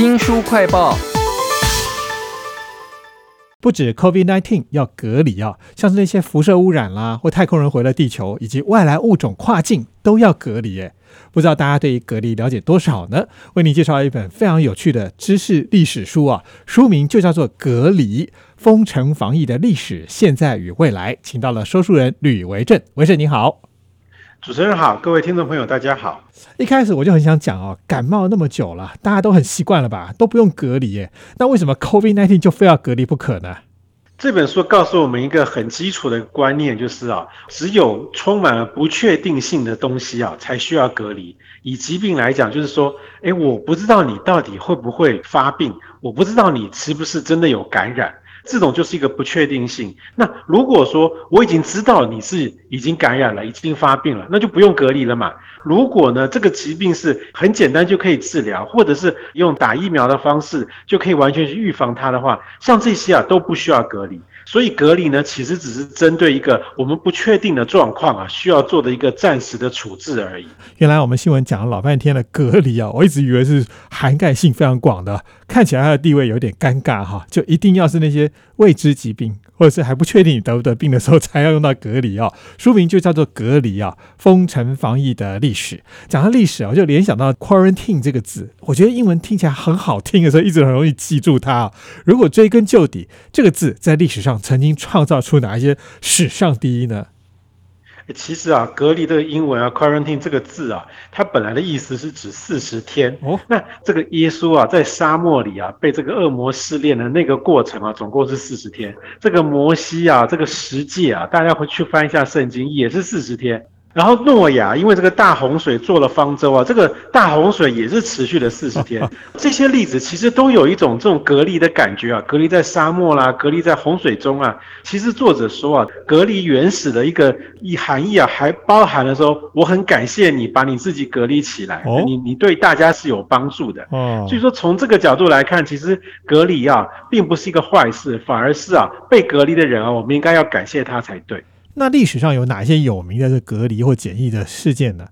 新书快报。不止 COVID-19 要隔离啊，像是那些辐射污染啦，或太空人回了地球，以及外来物种跨境都要隔离。耶。不知道大家对于隔离了解多少呢？为您介绍一本非常有趣的知识历史书啊，书名就叫做《隔离：封城防疫的历史、现在与未来》。请到了说书人吕维正，维正你好。主持人好，各位听众朋友大家好。一开始我就很想讲哦，感冒那么久了，大家都很习惯了吧，都不用隔离耶。那为什么 COVID-19 就非要隔离不可呢？这本书告诉我们一个很基础的观念，就是啊，只有充满了不确定性的东西啊，才需要隔离。以疾病来讲，就是说，哎，我不知道你到底会不会发病，我不知道你是不是真的有感染。这种就是一个不确定性。那如果说我已经知道你是已经感染了，已经发病了，那就不用隔离了嘛。如果呢，这个疾病是很简单就可以治疗，或者是用打疫苗的方式就可以完全去预防它的话，像这些啊都不需要隔离。所以隔离呢，其实只是针对一个我们不确定的状况啊，需要做的一个暂时的处置而已。原来我们新闻讲了老半天的隔离啊，我一直以为是涵盖性非常广的，看起来它的地位有点尴尬哈，就一定要是那些未知疾病。或者是还不确定你得不得病的时候，才要用到隔离啊。书名就叫做《隔离》啊，封城防疫的历史。讲到历史啊，就联想到 quarantine 这个字，我觉得英文听起来很好听的时候，一直很容易记住它。如果追根究底，这个字在历史上曾经创造出哪一些史上第一呢？其实啊，隔离这个英文啊，quarantine 这个字啊，它本来的意思是指四十天。哦，那这个耶稣啊，在沙漠里啊，被这个恶魔试炼的那个过程啊，总共是四十天。这个摩西啊，这个十诫啊，大家回去翻一下圣经，也是四十天。然后诺亚因为这个大洪水做了方舟啊，这个大洪水也是持续了四十天。这些例子其实都有一种这种隔离的感觉啊，隔离在沙漠啦，隔离在洪水中啊。其实作者说啊，隔离原始的一个意含义啊，还包含了说，我很感谢你把你自己隔离起来，你你对大家是有帮助的。哦，所以说从这个角度来看，其实隔离啊，并不是一个坏事，反而是啊，被隔离的人啊，我们应该要感谢他才对。那历史上有哪些有名的隔离或检疫的事件呢？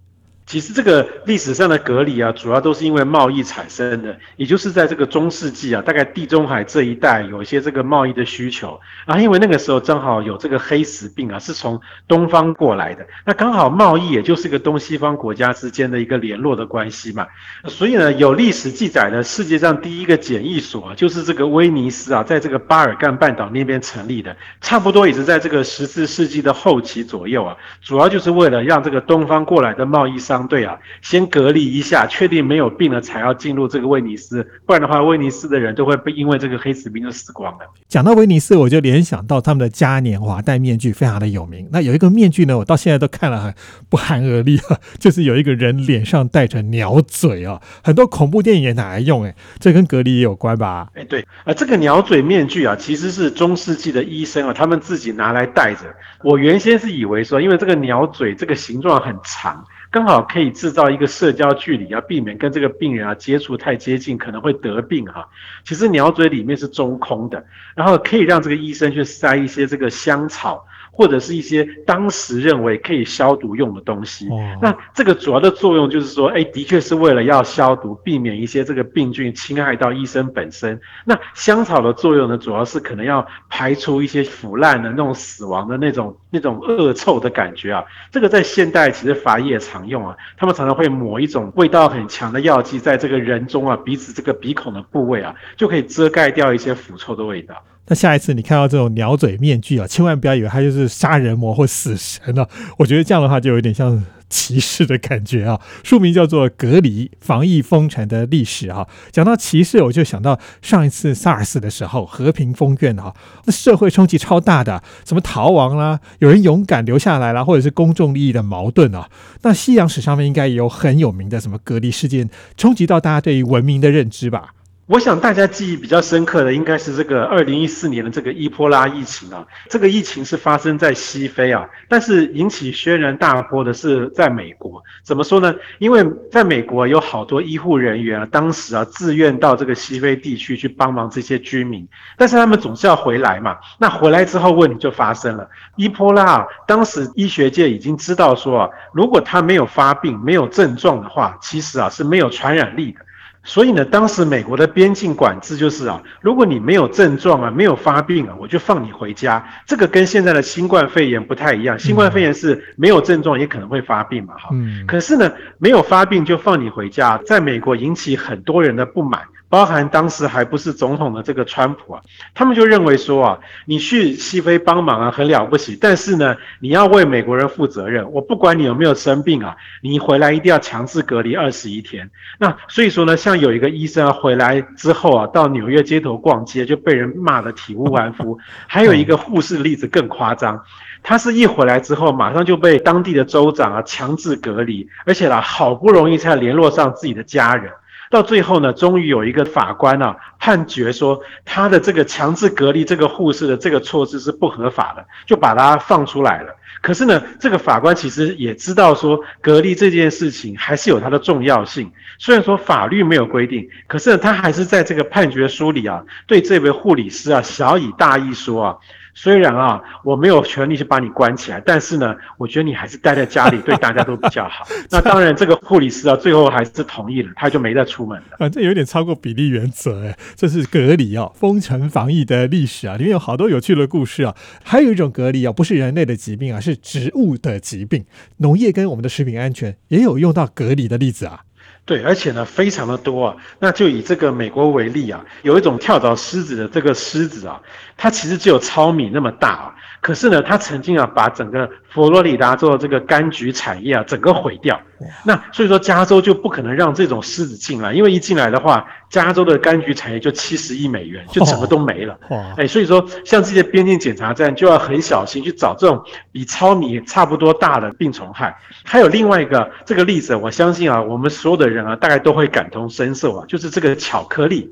其实这个历史上的隔离啊，主要都是因为贸易产生的，也就是在这个中世纪啊，大概地中海这一带有一些这个贸易的需求啊，因为那个时候正好有这个黑死病啊，是从东方过来的，那刚好贸易也就是个东西方国家之间的一个联络的关系嘛，所以呢，有历史记载的世界上第一个检疫所啊就是这个威尼斯啊，在这个巴尔干半岛那边成立的，差不多也是在这个十四世纪的后期左右啊，主要就是为了让这个东方过来的贸易商。对啊，先隔离一下，确定没有病了才要进入这个威尼斯，不然的话，威尼斯的人都会被因为这个黑死病就死光了。讲到威尼斯，我就联想到他们的嘉年华戴面具非常的有名。那有一个面具呢，我到现在都看了很不寒而栗啊，就是有一个人脸上戴着鸟嘴啊，很多恐怖电影也拿来用，哎，这跟隔离也有关吧？哎，对，啊，这个鸟嘴面具啊，其实是中世纪的医生啊，他们自己拿来戴着。我原先是以为说，因为这个鸟嘴这个形状很长。刚好可以制造一个社交距离，要避免跟这个病人啊接触太接近，可能会得病哈。其实鸟嘴里面是中空的，然后可以让这个医生去塞一些这个香草。或者是一些当时认为可以消毒用的东西，那这个主要的作用就是说，哎，的确是为了要消毒，避免一些这个病菌侵害到医生本身。那香草的作用呢，主要是可能要排除一些腐烂的那种死亡的那种那种恶臭的感觉啊。这个在现代其实法医也常用啊，他们常常会抹一种味道很强的药剂在这个人中啊鼻子这个鼻孔的部位啊，就可以遮盖掉一些腐臭的味道。那下一次你看到这种鸟嘴面具啊，千万不要以为它就是杀人魔或死神啊！我觉得这样的话就有点像歧视的感觉啊。书名叫做《隔离防疫封城的历史》啊。讲到歧视，我就想到上一次 SARS 的时候，和平封院啊，那社会冲击超大的，什么逃亡啦，有人勇敢留下来啦，或者是公众利益的矛盾啊。那西洋史上面应该也有很有名的什么隔离事件，冲击到大家对于文明的认知吧。我想大家记忆比较深刻的应该是这个二零一四年的这个伊波拉疫情啊，这个疫情是发生在西非啊，但是引起轩然大波的是在美国。怎么说呢？因为在美国有好多医护人员啊，当时啊自愿到这个西非地区去帮忙这些居民，但是他们总是要回来嘛。那回来之后问题就发生了，伊波拉啊，当时医学界已经知道说啊，如果他没有发病、没有症状的话，其实啊是没有传染力的。所以呢，当时美国的边境管制就是啊，如果你没有症状啊，没有发病啊，我就放你回家。这个跟现在的新冠肺炎不太一样，新冠肺炎是没有症状也可能会发病嘛，哈。可是呢，没有发病就放你回家，在美国引起很多人的不满。包含当时还不是总统的这个川普啊，他们就认为说啊，你去西非帮忙啊，很了不起，但是呢，你要为美国人负责任。我不管你有没有生病啊，你回来一定要强制隔离二十一天。那所以说呢，像有一个医生啊，回来之后啊，到纽约街头逛街就被人骂得体无完肤。还有一个护士的例子更夸张，他是一回来之后，马上就被当地的州长啊强制隔离，而且呢，好不容易才联络上自己的家人。到最后呢，终于有一个法官啊判决说，他的这个强制隔离这个护士的这个措施是不合法的，就把他放出来了。可是呢，这个法官其实也知道说，隔离这件事情还是有它的重要性。虽然说法律没有规定，可是他还是在这个判决书里啊，对这位护理师啊小以大义说啊。虽然啊，我没有权利去把你关起来，但是呢，我觉得你还是待在家里对大家都比较好。那当然，这个护理师啊，最后还是同意了，他就没再出门了。反正有点超过比例原则哎，这是隔离啊，封城防疫的历史啊，里面有好多有趣的故事啊。还有一种隔离啊，不是人类的疾病啊，是植物的疾病。农业跟我们的食品安全也有用到隔离的例子啊。对，而且呢，非常的多啊。那就以这个美国为例啊，有一种跳蚤狮子的这个狮子啊，它其实只有糙米那么大啊。可是呢，它曾经啊，把整个佛罗里达州的这个柑橘产业啊，整个毁掉。那所以说，加州就不可能让这种狮子进来，因为一进来的话，加州的柑橘产业就七十亿美元，就整个都没了。哎，所以说，像这些边境检查站就要很小心去找这种比糙米差不多大的病虫害。还有另外一个这个例子，我相信啊，我们所有的人啊，大概都会感同身受啊，就是这个巧克力。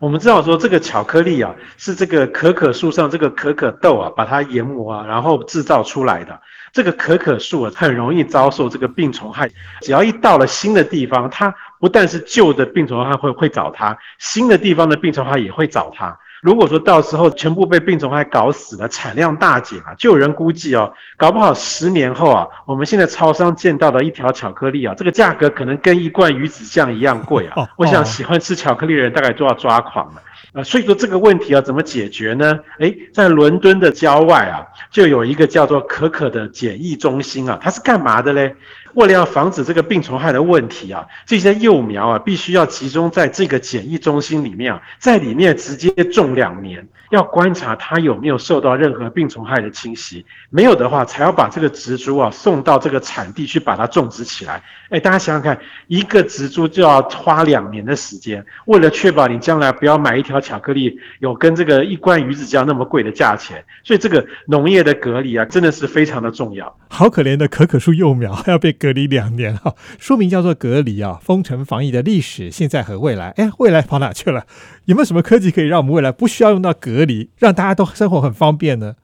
我们知道说这个巧克力啊，是这个可可树上这个可可豆啊，把它研磨啊，然后制造出来的。这个可可树啊，很容易遭受这个病虫害。只要一到了新的地方，它不但是旧的病虫害会会找它，新的地方的病虫害也会找它。如果说到时候全部被病虫害搞死了，产量大减啊，就有人估计哦，搞不好十年后啊，我们现在超商见到的一条巧克力啊，这个价格可能跟一罐鱼子酱一样贵啊。我想喜欢吃巧克力的人大概都要抓狂了啊。所以说这个问题要怎么解决呢？诶，在伦敦的郊外啊，就有一个叫做可可的检疫中心啊，它是干嘛的嘞？为了要防止这个病虫害的问题啊，这些幼苗啊，必须要集中在这个检疫中心里面啊，在里面直接种两年，要观察它有没有受到任何病虫害的侵袭，没有的话，才要把这个植株啊送到这个产地去把它种植起来。哎，大家想想看，一个植株就要花两年的时间，为了确保你将来不要买一条巧克力有跟这个一罐鱼子酱那么贵的价钱，所以这个农业的隔离啊，真的是非常的重要。好可怜的可可树幼苗 要被隔离两年哈，书名叫做《隔离啊，封城防疫的历史、现在和未来》。哎，未来跑哪去了？有没有什么科技可以让我们未来不需要用到隔离，让大家都生活很方便呢？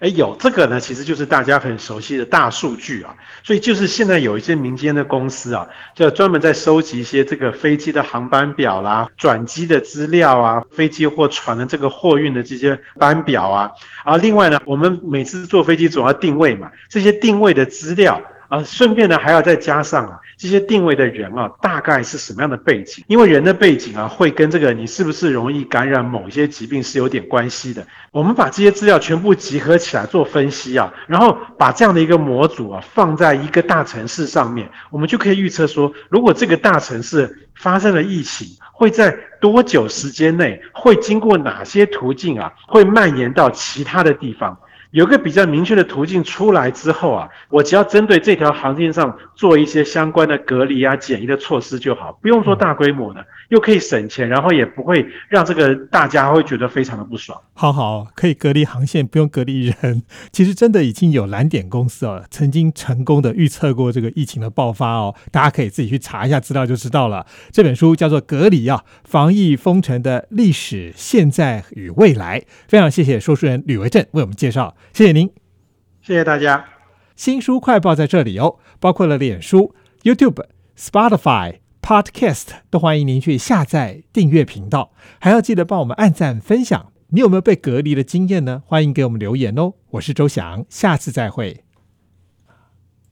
哎，有这个呢，其实就是大家很熟悉的大数据啊。所以就是现在有一些民间的公司啊，就专门在收集一些这个飞机的航班表啦、转机的资料啊、飞机或船的这个货运的这些班表啊。啊，另外呢，我们每次坐飞机总要定位嘛，这些定位的资料。啊，顺便呢还要再加上啊，这些定位的人啊，大概是什么样的背景？因为人的背景啊，会跟这个你是不是容易感染某些疾病是有点关系的。我们把这些资料全部集合起来做分析啊，然后把这样的一个模组啊放在一个大城市上面，我们就可以预测说，如果这个大城市发生了疫情，会在多久时间内，会经过哪些途径啊，会蔓延到其他的地方。有个比较明确的途径出来之后啊，我只要针对这条航线上做一些相关的隔离啊、检疫的措施就好，不用说大规模的，又可以省钱，然后也不会让这个大家会觉得非常的不爽。好好，可以隔离航线，不用隔离人。其实真的已经有蓝点公司哦，曾经成功的预测过这个疫情的爆发哦，大家可以自己去查一下资料就知道了。这本书叫做《隔离啊，防疫封城的历史、现在与未来》。非常谢谢说书人吕维正为我们介绍。谢谢您，谢谢大家。新书快报在这里哦，包括了脸书、YouTube、Spotify、Podcast，都欢迎您去下载订阅频道，还要记得帮我们按赞分享。你有没有被隔离的经验呢？欢迎给我们留言哦。我是周翔，下次再会。